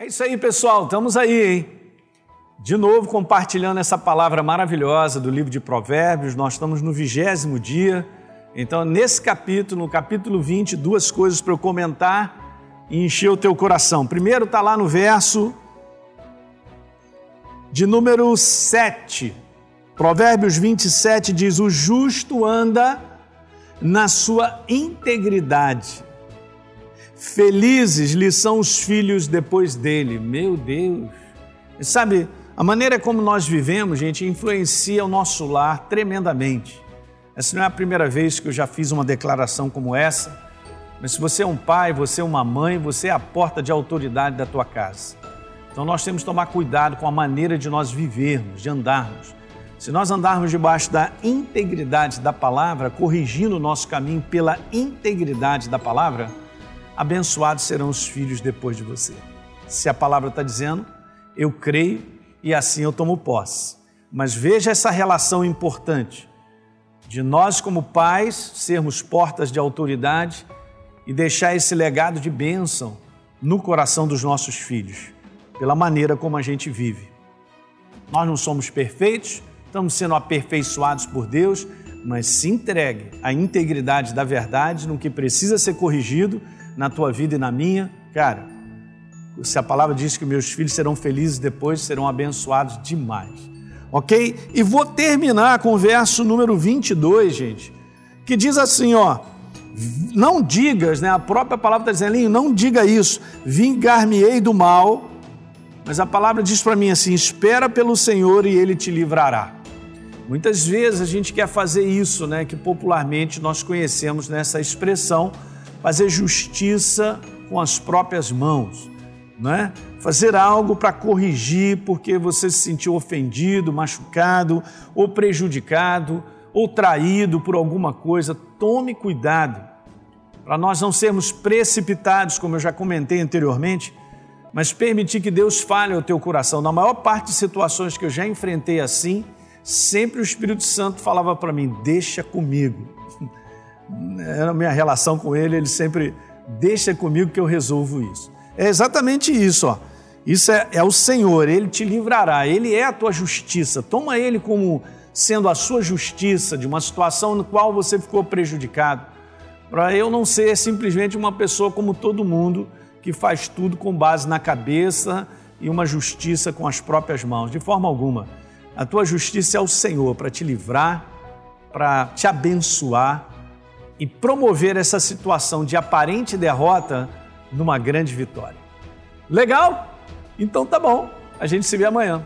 É isso aí, pessoal. Estamos aí, hein? De novo compartilhando essa palavra maravilhosa do livro de Provérbios. Nós estamos no vigésimo dia. Então, nesse capítulo, no capítulo 20, duas coisas para eu comentar e encher o teu coração. Primeiro está lá no verso de número 7. Provérbios 27 diz: O justo anda na sua integridade Felizes lhe são os filhos depois dele. Meu Deus! Sabe, a maneira como nós vivemos, gente, influencia o nosso lar tremendamente. Essa não é a primeira vez que eu já fiz uma declaração como essa, mas se você é um pai, você é uma mãe, você é a porta de autoridade da tua casa. Então nós temos que tomar cuidado com a maneira de nós vivermos, de andarmos. Se nós andarmos debaixo da integridade da palavra, corrigindo o nosso caminho pela integridade da palavra, abençoados serão os filhos depois de você. Se a palavra está dizendo, eu creio e assim eu tomo posse. Mas veja essa relação importante de nós, como pais, sermos portas de autoridade e deixar esse legado de bênção no coração dos nossos filhos, pela maneira como a gente vive. Nós não somos perfeitos, estamos sendo aperfeiçoados por Deus, mas se entregue à integridade da verdade no que precisa ser corrigido na tua vida e na minha, cara, se a palavra diz que meus filhos serão felizes depois, serão abençoados demais. Ok? E vou terminar com o verso número 22, gente, que diz assim, ó. Não digas, né? A própria palavra está dizendo, não diga isso, vingar-me-ei do mal, mas a palavra diz para mim assim: espera pelo Senhor e ele te livrará. Muitas vezes a gente quer fazer isso, né? Que popularmente nós conhecemos nessa expressão, fazer justiça com as próprias mãos, não é? Fazer algo para corrigir porque você se sentiu ofendido, machucado, ou prejudicado, ou traído por alguma coisa. Tome cuidado para nós não sermos precipitados, como eu já comentei anteriormente, mas permitir que Deus fale ao teu coração. Na maior parte de situações que eu já enfrentei assim, sempre o Espírito Santo falava para mim: deixa comigo era a minha relação com ele, ele sempre deixa comigo que eu resolvo isso. É exatamente isso, ó. Isso é, é o Senhor, ele te livrará, ele é a tua justiça. Toma ele como sendo a sua justiça de uma situação no qual você ficou prejudicado. Para eu não ser simplesmente uma pessoa como todo mundo que faz tudo com base na cabeça e uma justiça com as próprias mãos, de forma alguma. A tua justiça é o Senhor para te livrar, para te abençoar e promover essa situação de aparente derrota numa grande vitória. Legal? Então tá bom. A gente se vê amanhã.